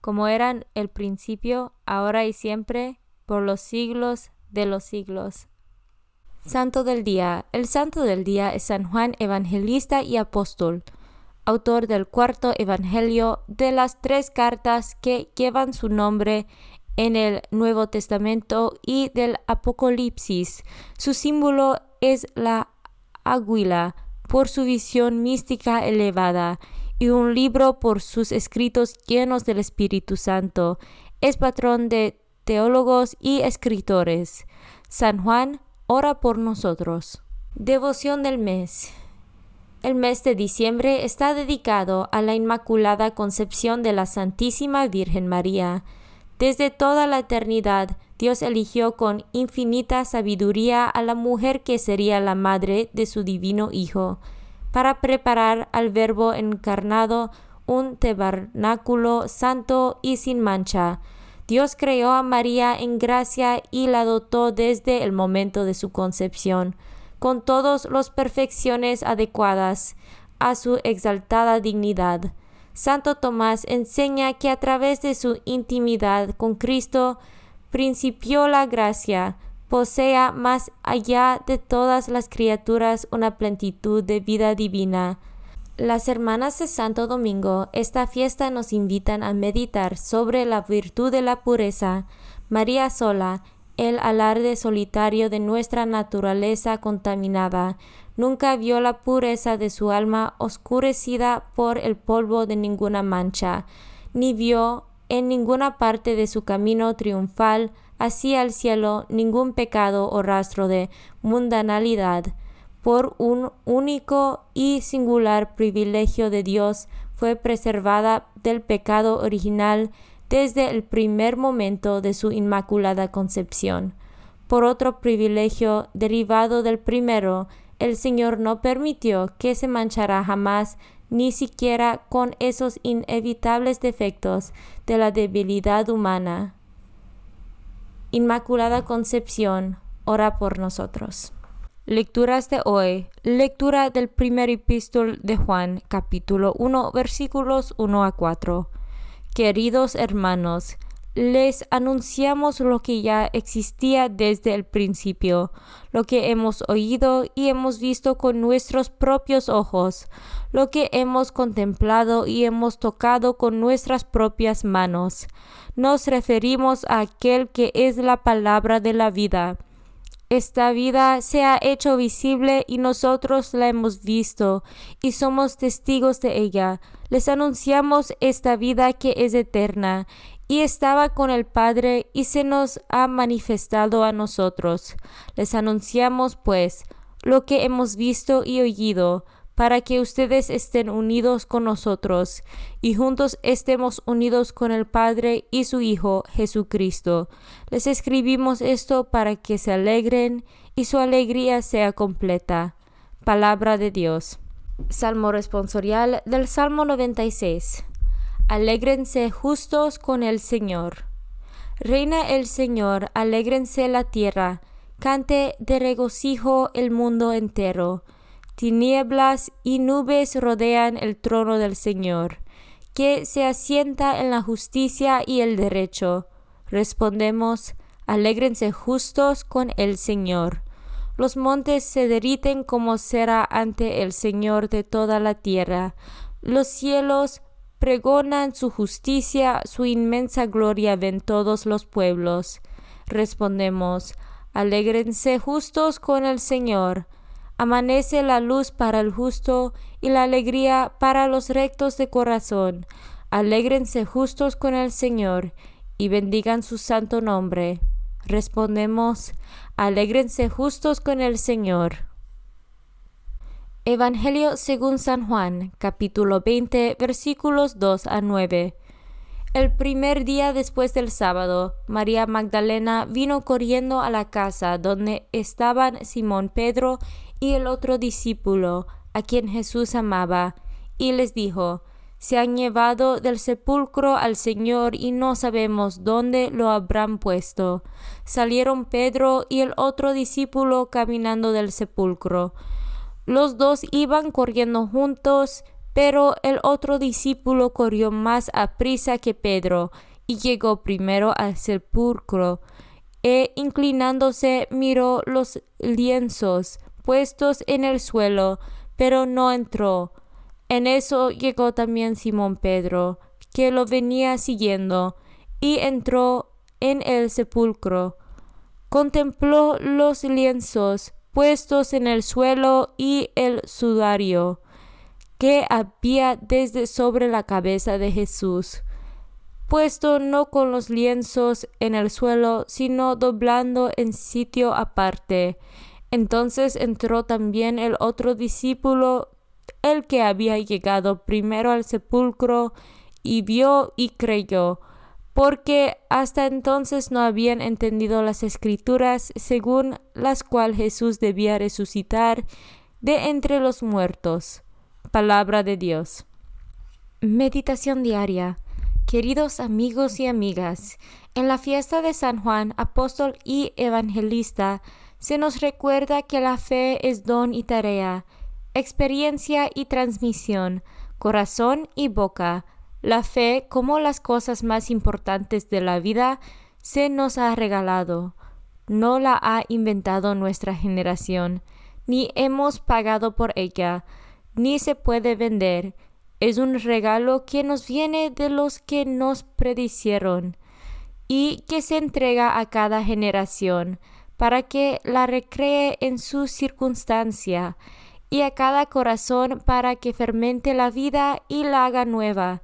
como eran el principio, ahora y siempre, por los siglos de los siglos. Santo del Día. El Santo del Día es San Juan Evangelista y Apóstol, autor del cuarto Evangelio de las tres cartas que llevan su nombre en el Nuevo Testamento y del Apocalipsis. Su símbolo es la águila por su visión mística elevada y un libro por sus escritos llenos del Espíritu Santo. Es patrón de teólogos y escritores. San Juan, ora por nosotros. Devoción del mes. El mes de diciembre está dedicado a la Inmaculada Concepción de la Santísima Virgen María. Desde toda la eternidad, Dios eligió con infinita sabiduría a la mujer que sería la madre de su divino Hijo para preparar al Verbo encarnado un tabernáculo santo y sin mancha. Dios creó a María en gracia y la dotó desde el momento de su concepción, con todas las perfecciones adecuadas a su exaltada dignidad. Santo Tomás enseña que a través de su intimidad con Cristo principió la gracia, posea más allá de todas las criaturas una plenitud de vida divina. Las hermanas de Santo Domingo, esta fiesta nos invitan a meditar sobre la virtud de la pureza. María sola, el alarde solitario de nuestra naturaleza contaminada, nunca vio la pureza de su alma oscurecida por el polvo de ninguna mancha, ni vio en ninguna parte de su camino triunfal hacia el cielo ningún pecado o rastro de mundanalidad. Por un único y singular privilegio de Dios fue preservada del pecado original desde el primer momento de su inmaculada concepción. Por otro privilegio derivado del primero, el Señor no permitió que se manchara jamás ni siquiera con esos inevitables defectos de la debilidad humana. Inmaculada Concepción, ora por nosotros. Lecturas de hoy. Lectura del primer epístol de Juan, capítulo 1, versículos 1 a 4. Queridos hermanos, les anunciamos lo que ya existía desde el principio, lo que hemos oído y hemos visto con nuestros propios ojos, lo que hemos contemplado y hemos tocado con nuestras propias manos. Nos referimos a aquel que es la palabra de la vida. Esta vida se ha hecho visible y nosotros la hemos visto y somos testigos de ella. Les anunciamos esta vida que es eterna y estaba con el Padre y se nos ha manifestado a nosotros. Les anunciamos, pues, lo que hemos visto y oído, para que ustedes estén unidos con nosotros y juntos estemos unidos con el Padre y su Hijo Jesucristo. Les escribimos esto para que se alegren y su alegría sea completa. Palabra de Dios. Salmo responsorial del Salmo 96. Alégrense justos con el Señor. Reina el Señor, alégrense la tierra, cante de regocijo el mundo entero. Tinieblas y nubes rodean el trono del Señor, que se asienta en la justicia y el derecho. Respondemos, alégrense justos con el Señor. Los montes se derriten como cera ante el Señor de toda la tierra. Los cielos pregonan su justicia, su inmensa gloria ven todos los pueblos. Respondemos, alégrense justos con el Señor. Amanece la luz para el justo y la alegría para los rectos de corazón. Alégrense justos con el Señor y bendigan su santo nombre. Respondemos, alégrense justos con el Señor. Evangelio según San Juan, capítulo 20, versículos 2 a 9. El primer día después del sábado, María Magdalena vino corriendo a la casa donde estaban Simón Pedro y el otro discípulo, a quien Jesús amaba, y les dijo, Se han llevado del sepulcro al Señor y no sabemos dónde lo habrán puesto. Salieron Pedro y el otro discípulo caminando del sepulcro. Los dos iban corriendo juntos, pero el otro discípulo corrió más a prisa que Pedro y llegó primero al sepulcro, e inclinándose miró los lienzos puestos en el suelo, pero no entró. En eso llegó también Simón Pedro, que lo venía siguiendo, y entró en el sepulcro. Contempló los lienzos, puestos en el suelo y el sudario que había desde sobre la cabeza de Jesús, puesto no con los lienzos en el suelo, sino doblando en sitio aparte. Entonces entró también el otro discípulo, el que había llegado primero al sepulcro, y vio y creyó porque hasta entonces no habían entendido las escrituras según las cuales Jesús debía resucitar de entre los muertos. Palabra de Dios. Meditación diaria. Queridos amigos y amigas, en la fiesta de San Juan, apóstol y evangelista, se nos recuerda que la fe es don y tarea, experiencia y transmisión, corazón y boca, la fe, como las cosas más importantes de la vida, se nos ha regalado. No la ha inventado nuestra generación, ni hemos pagado por ella, ni se puede vender. Es un regalo que nos viene de los que nos predicieron y que se entrega a cada generación para que la recree en su circunstancia y a cada corazón para que fermente la vida y la haga nueva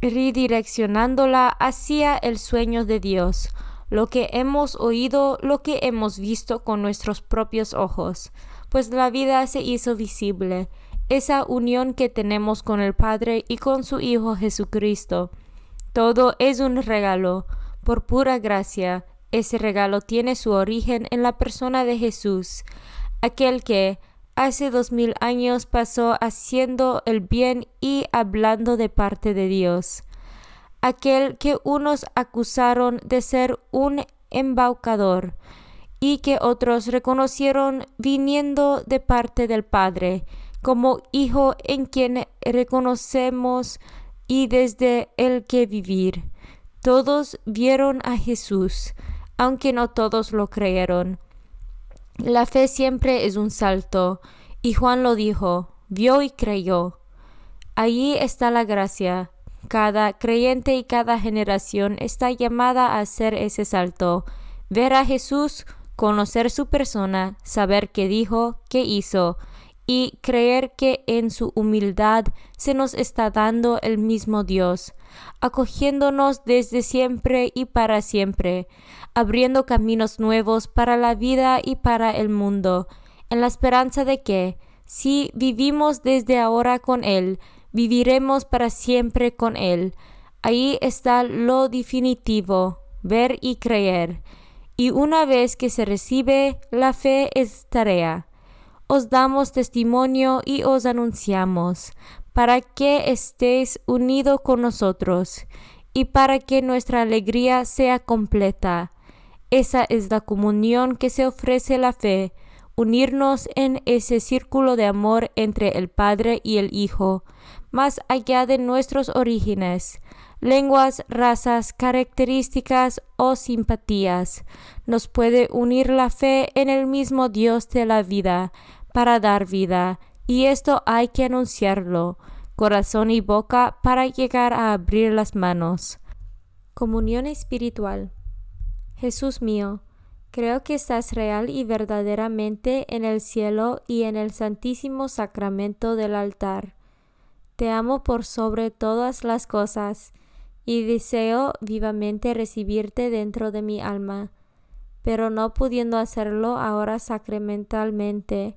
redireccionándola hacia el sueño de Dios, lo que hemos oído, lo que hemos visto con nuestros propios ojos, pues la vida se hizo visible, esa unión que tenemos con el Padre y con su Hijo Jesucristo. Todo es un regalo, por pura gracia. Ese regalo tiene su origen en la persona de Jesús, aquel que, hace dos mil años pasó haciendo el bien y hablando de parte de Dios. Aquel que unos acusaron de ser un embaucador y que otros reconocieron viniendo de parte del Padre como Hijo en quien reconocemos y desde el que vivir. Todos vieron a Jesús, aunque no todos lo creyeron. La fe siempre es un salto, y Juan lo dijo, vio y creyó. Allí está la gracia. Cada creyente y cada generación está llamada a hacer ese salto, ver a Jesús, conocer su persona, saber qué dijo, qué hizo, y creer que en su humildad se nos está dando el mismo Dios, acogiéndonos desde siempre y para siempre, abriendo caminos nuevos para la vida y para el mundo, en la esperanza de que, si vivimos desde ahora con Él, viviremos para siempre con Él. Ahí está lo definitivo, ver y creer. Y una vez que se recibe, la fe es tarea os damos testimonio y os anunciamos, para que estéis unidos con nosotros y para que nuestra alegría sea completa. Esa es la comunión que se ofrece la fe, unirnos en ese círculo de amor entre el Padre y el Hijo, más allá de nuestros orígenes, lenguas, razas, características o simpatías. Nos puede unir la fe en el mismo Dios de la vida, para dar vida, y esto hay que anunciarlo, corazón y boca, para llegar a abrir las manos. Comunión espiritual. Jesús mío, creo que estás real y verdaderamente en el cielo y en el santísimo sacramento del altar. Te amo por sobre todas las cosas, y deseo vivamente recibirte dentro de mi alma, pero no pudiendo hacerlo ahora sacramentalmente,